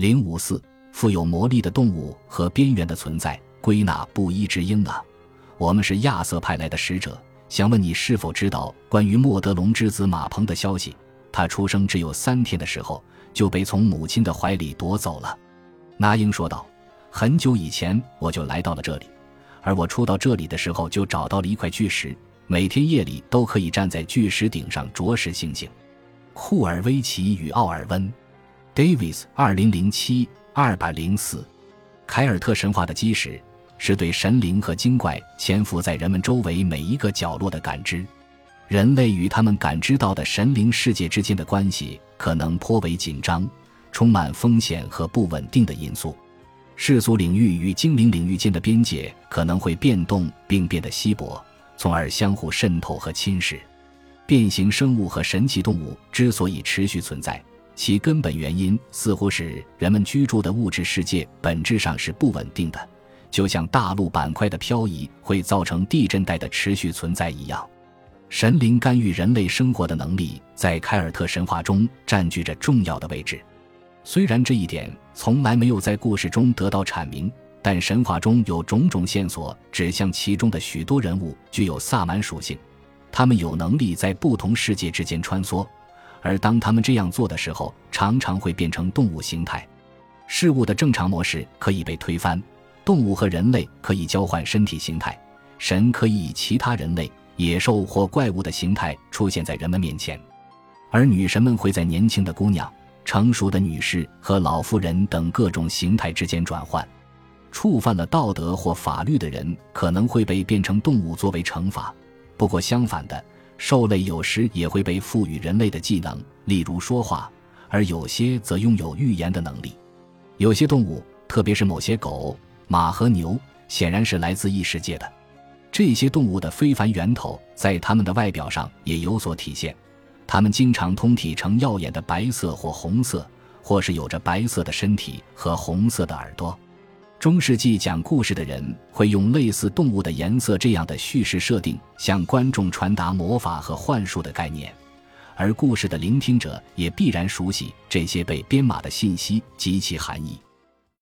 零五四，富有魔力的动物和边缘的存在，归纳不一之鹰啊！我们是亚瑟派来的使者，想问你是否知道关于莫德龙之子马鹏的消息？他出生只有三天的时候就被从母亲的怀里夺走了。那英说道：“很久以前我就来到了这里，而我初到这里的时候就找到了一块巨石，每天夜里都可以站在巨石顶上啄食星星。”库尔维奇与奥尔温，Davis，二零零七二百零四，凯尔特神话的基石是对神灵和精怪潜伏在人们周围每一个角落的感知。人类与他们感知到的神灵世界之间的关系可能颇为紧张，充满风险和不稳定的因素。世俗领域与精灵领域间的边界可能会变动并变得稀薄，从而相互渗透和侵蚀。变形生物和神奇动物之所以持续存在，其根本原因似乎是人们居住的物质世界本质上是不稳定的，就像大陆板块的漂移会造成地震带的持续存在一样。神灵干预人类生活的能力在凯尔特神话中占据着重要的位置。虽然这一点从来没有在故事中得到阐明，但神话中有种种线索指向其中的许多人物具有萨满属性。他们有能力在不同世界之间穿梭，而当他们这样做的时候，常常会变成动物形态。事物的正常模式可以被推翻，动物和人类可以交换身体形态，神可以以其他人类、野兽或怪物的形态出现在人们面前，而女神们会在年轻的姑娘、成熟的女士和老妇人等各种形态之间转换。触犯了道德或法律的人可能会被变成动物作为惩罚。不过，相反的，兽类有时也会被赋予人类的技能，例如说话，而有些则拥有预言的能力。有些动物，特别是某些狗、马和牛，显然是来自异世界的。这些动物的非凡源头在它们的外表上也有所体现，它们经常通体呈耀眼的白色或红色，或是有着白色的身体和红色的耳朵。中世纪讲故事的人会用类似动物的颜色这样的叙事设定，向观众传达魔法和幻术的概念，而故事的聆听者也必然熟悉这些被编码的信息及其含义。